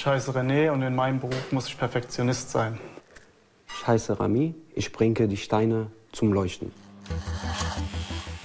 ich heiße René und in meinem Beruf muss ich Perfektionist sein. Ich heiße Rami, ich bringe die Steine zum Leuchten.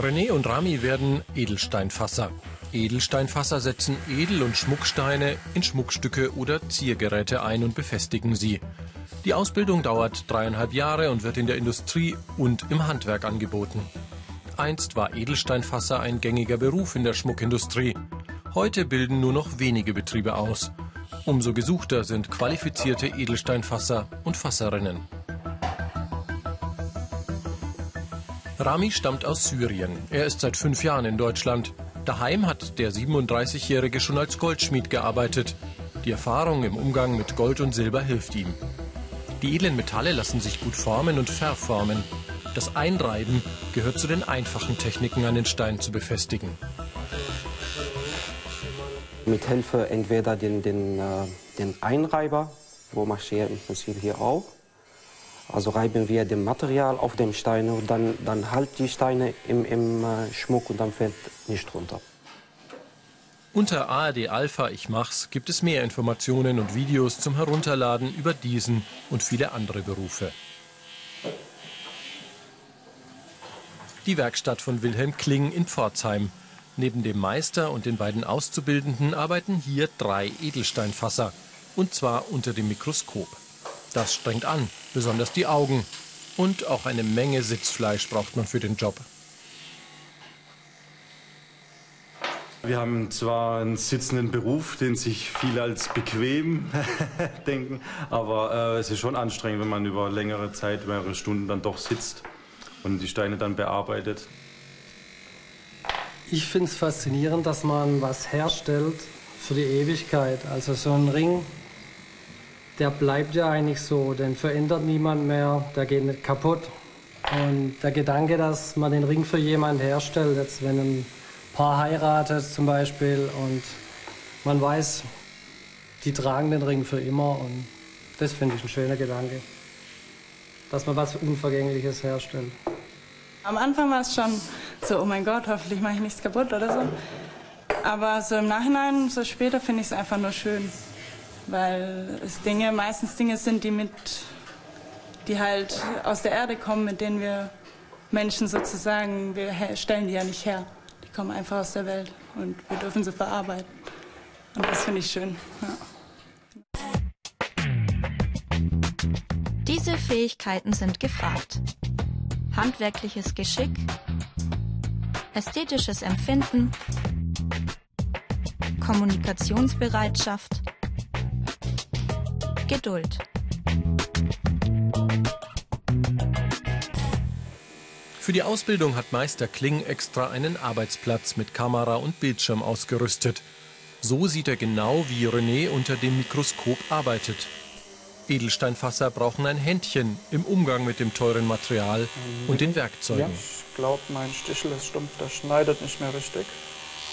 René und Rami werden Edelsteinfasser. Edelsteinfasser setzen Edel- und Schmucksteine in Schmuckstücke oder Ziergeräte ein und befestigen sie. Die Ausbildung dauert dreieinhalb Jahre und wird in der Industrie und im Handwerk angeboten. Einst war Edelsteinfasser ein gängiger Beruf in der Schmuckindustrie. Heute bilden nur noch wenige Betriebe aus. Umso gesuchter sind qualifizierte Edelsteinfasser und Fasserinnen. Rami stammt aus Syrien. Er ist seit fünf Jahren in Deutschland. Daheim hat der 37-Jährige schon als Goldschmied gearbeitet. Die Erfahrung im Umgang mit Gold und Silber hilft ihm. Die edlen Metalle lassen sich gut formen und verformen. Das Einreiben gehört zu den einfachen Techniken, an den Stein zu befestigen. Mit Hilfe entweder den, den, äh, den Einreiber, wo ich im Prinzip hier auch. Also reiben wir das Material auf dem Stein und dann, dann halt die Steine im, im äh, Schmuck und dann fällt nicht runter. Unter ARD Alpha Ich Mach's gibt es mehr Informationen und Videos zum Herunterladen über diesen und viele andere Berufe. Die Werkstatt von Wilhelm Kling in Pforzheim. Neben dem Meister und den beiden Auszubildenden arbeiten hier drei Edelsteinfasser. Und zwar unter dem Mikroskop. Das strengt an, besonders die Augen. Und auch eine Menge Sitzfleisch braucht man für den Job. Wir haben zwar einen sitzenden Beruf, den sich viele als bequem denken, aber äh, es ist schon anstrengend, wenn man über längere Zeit, mehrere Stunden dann doch sitzt und die Steine dann bearbeitet. Ich finde es faszinierend, dass man was herstellt für die Ewigkeit. Also so ein Ring, der bleibt ja eigentlich so, den verändert niemand mehr, der geht nicht kaputt. Und der Gedanke, dass man den Ring für jemanden herstellt, jetzt wenn ein Paar heiratet zum Beispiel und man weiß, die tragen den Ring für immer und das finde ich ein schöner Gedanke, dass man was Unvergängliches herstellt. Am Anfang war es schon so, oh mein Gott, hoffentlich mache ich nichts kaputt oder so. Aber so im Nachhinein, so später finde ich es einfach nur schön, weil es Dinge, meistens Dinge sind, die mit, die halt aus der Erde kommen, mit denen wir Menschen sozusagen, wir stellen die ja nicht her kommen einfach aus der Welt und wir dürfen sie verarbeiten. Und das finde ich schön. Ja. Diese Fähigkeiten sind gefragt. Handwerkliches Geschick, ästhetisches Empfinden, Kommunikationsbereitschaft, Geduld. Für die Ausbildung hat Meister Kling extra einen Arbeitsplatz mit Kamera und Bildschirm ausgerüstet. So sieht er genau, wie René unter dem Mikroskop arbeitet. Edelsteinfasser brauchen ein Händchen im Umgang mit dem teuren Material und den Werkzeugen. Ja, ich glaube, mein Stichel ist stumpf, der schneidet nicht mehr richtig.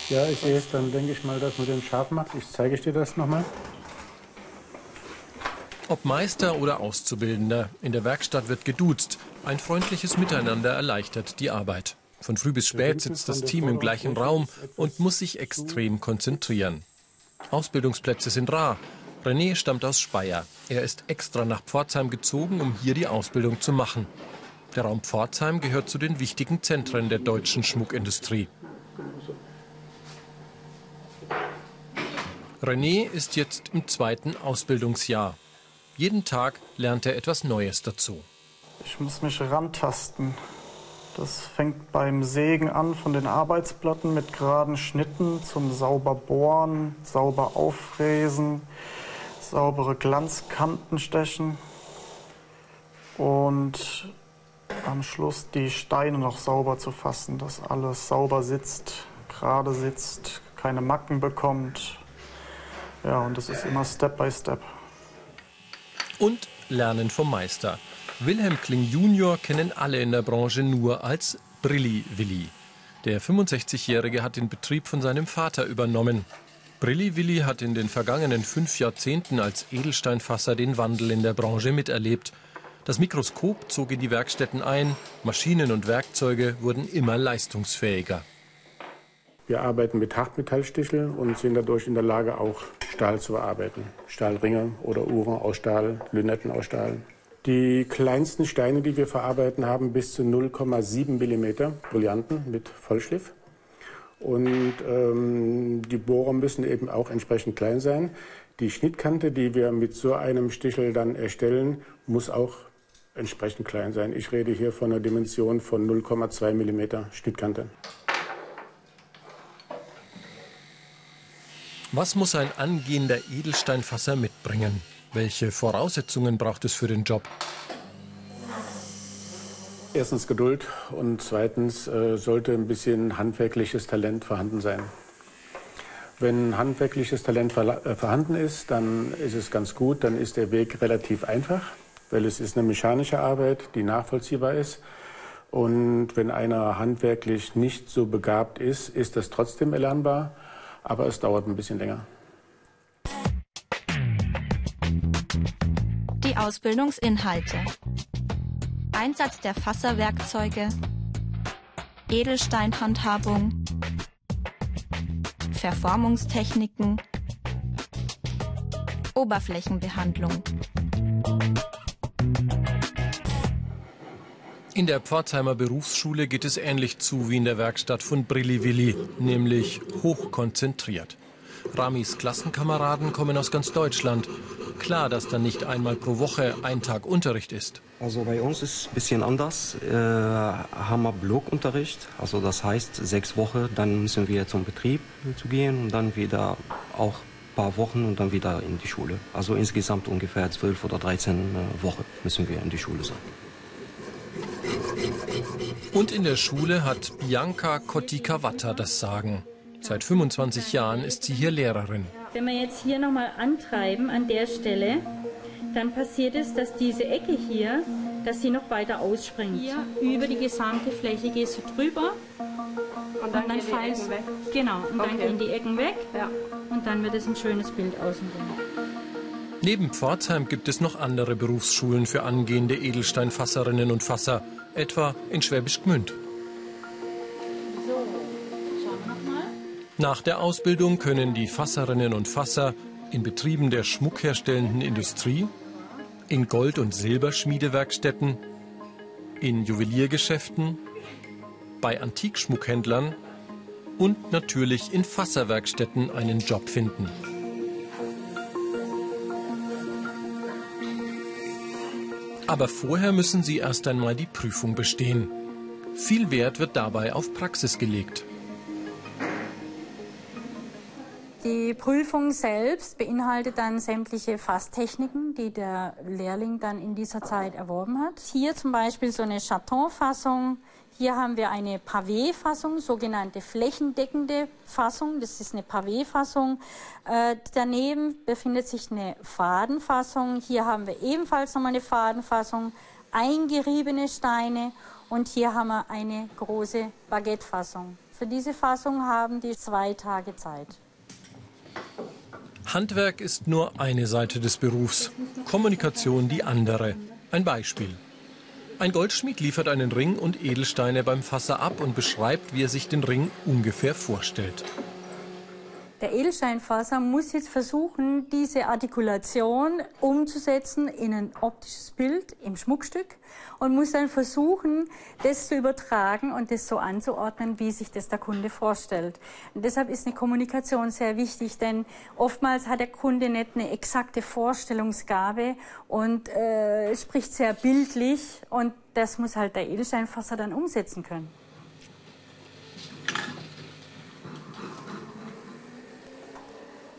Ja, ich sehe es, dann denke ich mal, dass man den scharf macht. Ich zeige dir das nochmal. Ob Meister oder Auszubildender, in der Werkstatt wird geduzt. Ein freundliches Miteinander erleichtert die Arbeit. Von früh bis spät sitzt das Team im gleichen Raum und muss sich extrem konzentrieren. Ausbildungsplätze sind rar. René stammt aus Speyer. Er ist extra nach Pforzheim gezogen, um hier die Ausbildung zu machen. Der Raum Pforzheim gehört zu den wichtigen Zentren der deutschen Schmuckindustrie. René ist jetzt im zweiten Ausbildungsjahr. Jeden Tag lernt er etwas Neues dazu. Ich muss mich rantasten. Das fängt beim Sägen an von den Arbeitsplatten mit geraden Schnitten zum sauber bohren, sauber auffräsen, saubere Glanzkanten stechen und am Schluss die Steine noch sauber zu fassen, dass alles sauber sitzt, gerade sitzt, keine Macken bekommt. Ja, und das ist immer Step by Step und Lernen vom Meister. Wilhelm Kling Junior kennen alle in der Branche nur als Brilli Willi. Der 65-Jährige hat den Betrieb von seinem Vater übernommen. Brilli Willi hat in den vergangenen fünf Jahrzehnten als Edelsteinfasser den Wandel in der Branche miterlebt. Das Mikroskop zog in die Werkstätten ein, Maschinen und Werkzeuge wurden immer leistungsfähiger. Wir arbeiten mit Hartmetallsticheln und sind dadurch in der Lage, auch Stahl zu bearbeiten. Stahlringe oder Uhren aus Stahl, Lünetten aus Stahl. Die kleinsten Steine, die wir verarbeiten, haben bis zu 0,7 mm Brillanten mit Vollschliff. Und ähm, die Bohrer müssen eben auch entsprechend klein sein. Die Schnittkante, die wir mit so einem Stichel dann erstellen, muss auch entsprechend klein sein. Ich rede hier von einer Dimension von 0,2 mm Schnittkante. Was muss ein angehender Edelsteinfasser mitbringen? Welche Voraussetzungen braucht es für den Job? Erstens Geduld und zweitens äh, sollte ein bisschen handwerkliches Talent vorhanden sein. Wenn handwerkliches Talent äh, vorhanden ist, dann ist es ganz gut, dann ist der Weg relativ einfach, weil es ist eine mechanische Arbeit, die nachvollziehbar ist. Und wenn einer handwerklich nicht so begabt ist, ist das trotzdem erlernbar aber es dauert ein bisschen länger. Die Ausbildungsinhalte. Einsatz der Fasserwerkzeuge, Edelsteinhandhabung, Verformungstechniken, Oberflächenbehandlung. In der Pforzheimer Berufsschule geht es ähnlich zu wie in der Werkstatt von Brilliwilli, nämlich hochkonzentriert. Ramis Klassenkameraden kommen aus ganz Deutschland. Klar, dass dann nicht einmal pro Woche ein Tag Unterricht ist. Also bei uns ist es ein bisschen anders. Äh, haben wir Blockunterricht, also das heißt sechs Wochen, dann müssen wir zum Betrieb zu gehen und dann wieder auch ein paar Wochen und dann wieder in die Schule. Also insgesamt ungefähr zwölf oder 13 äh, Wochen müssen wir in die Schule sein. Und in der Schule hat Bianca Kotikawata das Sagen. Seit 25 Jahren ist sie hier Lehrerin. Wenn wir jetzt hier nochmal antreiben an der Stelle, dann passiert es, dass diese Ecke hier, dass sie noch weiter ausspringt. Hier über die gesamte Fläche gehst du drüber und dann, und dann fallst weg. Genau, und okay. dann gehen die Ecken weg ja. und dann wird es ein schönes Bild außenrum. Neben Pforzheim gibt es noch andere Berufsschulen für angehende Edelsteinfasserinnen und Fasser etwa in Schwäbisch Gmünd. Nach der Ausbildung können die Fasserinnen und Fasser in Betrieben der schmuckherstellenden Industrie, in Gold- und Silberschmiedewerkstätten, in Juweliergeschäften, bei Antikschmuckhändlern und natürlich in Fasserwerkstätten einen Job finden. Aber vorher müssen sie erst einmal die Prüfung bestehen. Viel Wert wird dabei auf Praxis gelegt. Die Prüfung selbst beinhaltet dann sämtliche Fasstechniken, die der Lehrling dann in dieser Zeit erworben hat. Hier zum Beispiel so eine Chaton-Fassung, hier haben wir eine Pavé-Fassung, sogenannte flächendeckende Fassung. Das ist eine Pavé-Fassung. Äh, daneben befindet sich eine Fadenfassung. Hier haben wir ebenfalls nochmal eine Fadenfassung, eingeriebene Steine und hier haben wir eine große Baguette-Fassung. Für diese Fassung haben die zwei Tage Zeit. Handwerk ist nur eine Seite des Berufs, Kommunikation die andere. Ein Beispiel. Ein Goldschmied liefert einen Ring und Edelsteine beim Fasser ab und beschreibt, wie er sich den Ring ungefähr vorstellt. Der Edelsteinfasser muss jetzt versuchen, diese Artikulation umzusetzen in ein optisches Bild im Schmuckstück und muss dann versuchen, das zu übertragen und das so anzuordnen, wie sich das der Kunde vorstellt. Und deshalb ist eine Kommunikation sehr wichtig, denn oftmals hat der Kunde nicht eine exakte Vorstellungsgabe und äh, spricht sehr bildlich und das muss halt der Edelsteinfasser dann umsetzen können.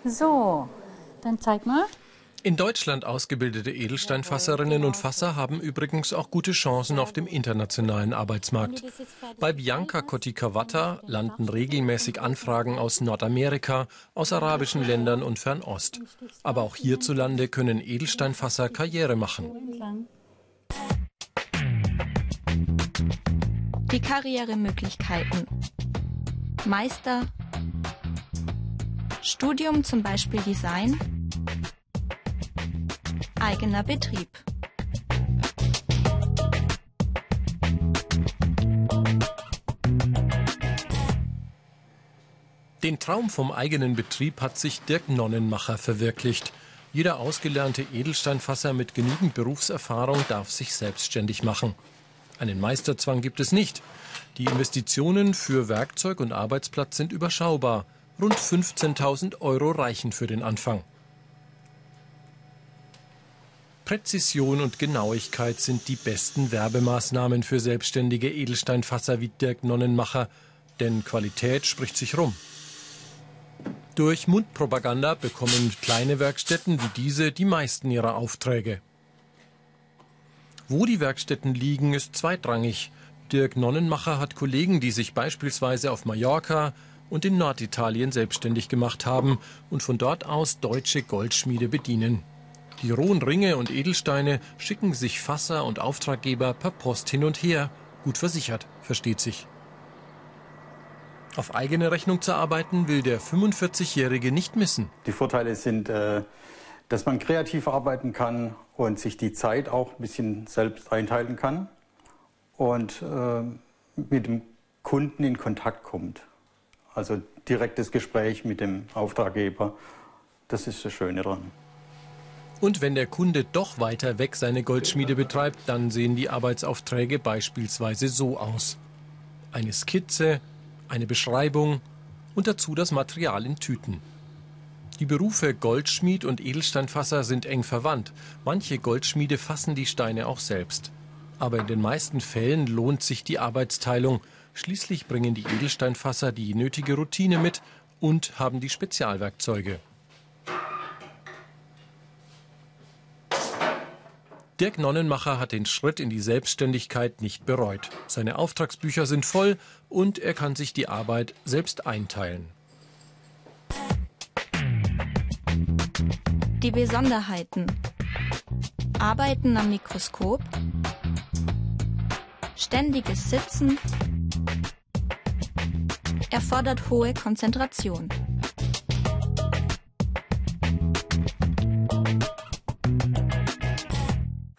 So, dann zeig mal. In Deutschland ausgebildete Edelsteinfasserinnen und Fasser haben übrigens auch gute Chancen auf dem internationalen Arbeitsmarkt. Bei Bianca Kotikawata landen regelmäßig Anfragen aus Nordamerika, aus arabischen Ländern und Fernost. Aber auch hierzulande können Edelsteinfasser Karriere machen. Die Karrieremöglichkeiten. Meister, Studium zum Beispiel Design, eigener Betrieb. Den Traum vom eigenen Betrieb hat sich Dirk Nonnenmacher verwirklicht. Jeder ausgelernte Edelsteinfasser mit genügend Berufserfahrung darf sich selbstständig machen. Einen Meisterzwang gibt es nicht. Die Investitionen für Werkzeug und Arbeitsplatz sind überschaubar. Rund 15.000 Euro reichen für den Anfang. Präzision und Genauigkeit sind die besten Werbemaßnahmen für selbstständige Edelsteinfasser wie Dirk Nonnenmacher, denn Qualität spricht sich rum. Durch Mundpropaganda bekommen kleine Werkstätten wie diese die meisten ihrer Aufträge. Wo die Werkstätten liegen, ist zweitrangig. Dirk Nonnenmacher hat Kollegen, die sich beispielsweise auf Mallorca und in Norditalien selbstständig gemacht haben und von dort aus deutsche Goldschmiede bedienen. Die rohen Ringe und Edelsteine schicken sich Fasser und Auftraggeber per Post hin und her. Gut versichert, versteht sich. Auf eigene Rechnung zu arbeiten will der 45-Jährige nicht missen. Die Vorteile sind, äh, dass man kreativ arbeiten kann und sich die Zeit auch ein bisschen selbst einteilen kann und äh, mit dem Kunden in Kontakt kommt. Also direktes Gespräch mit dem Auftraggeber, das ist das Schöne dran. Und wenn der Kunde doch weiter weg seine Goldschmiede betreibt, dann sehen die Arbeitsaufträge beispielsweise so aus. Eine Skizze, eine Beschreibung und dazu das Material in Tüten. Die Berufe Goldschmied und Edelsteinfasser sind eng verwandt. Manche Goldschmiede fassen die Steine auch selbst. Aber in den meisten Fällen lohnt sich die Arbeitsteilung. Schließlich bringen die Edelsteinfasser die nötige Routine mit und haben die Spezialwerkzeuge. Dirk Nonnenmacher hat den Schritt in die Selbstständigkeit nicht bereut. Seine Auftragsbücher sind voll und er kann sich die Arbeit selbst einteilen. Die Besonderheiten. Arbeiten am Mikroskop. Ständiges Sitzen. Erfordert hohe Konzentration.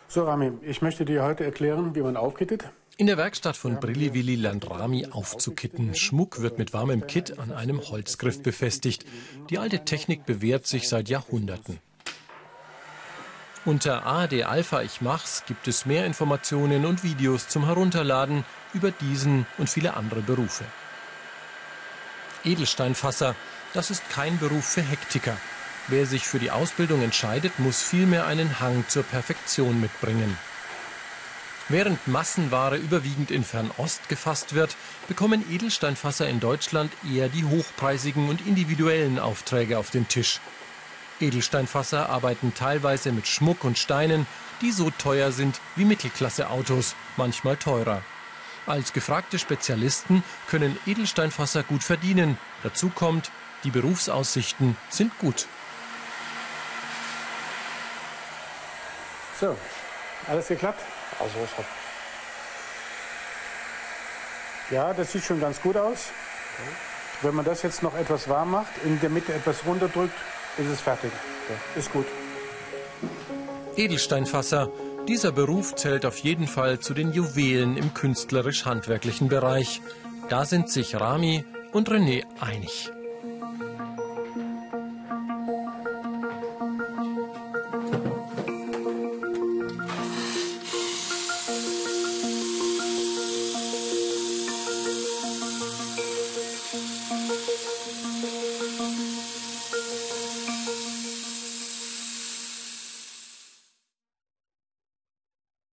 So, Rami, ich möchte dir heute erklären, wie man aufkittet. In der Werkstatt von Brilliwilli lernt Rami aufzukitten. Schmuck wird mit warmem Kitt an einem Holzgriff befestigt. Die alte Technik bewährt sich seit Jahrhunderten. Unter ARD Alpha Ich Mach's gibt es mehr Informationen und Videos zum Herunterladen über diesen und viele andere Berufe. Edelsteinfasser, das ist kein Beruf für Hektiker. Wer sich für die Ausbildung entscheidet, muss vielmehr einen Hang zur Perfektion mitbringen. Während Massenware überwiegend in Fernost gefasst wird, bekommen Edelsteinfasser in Deutschland eher die hochpreisigen und individuellen Aufträge auf den Tisch. Edelsteinfasser arbeiten teilweise mit Schmuck und Steinen, die so teuer sind wie Mittelklasse-Autos, manchmal teurer. Als gefragte Spezialisten können Edelsteinfasser gut verdienen. Dazu kommt, die Berufsaussichten sind gut. So, alles geklappt? Also ich habe Ja, das sieht schon ganz gut aus. Wenn man das jetzt noch etwas warm macht, in der Mitte etwas runterdrückt, ist es fertig. Ist gut. Edelsteinfasser. Dieser Beruf zählt auf jeden Fall zu den Juwelen im künstlerisch-handwerklichen Bereich. Da sind sich Rami und René einig.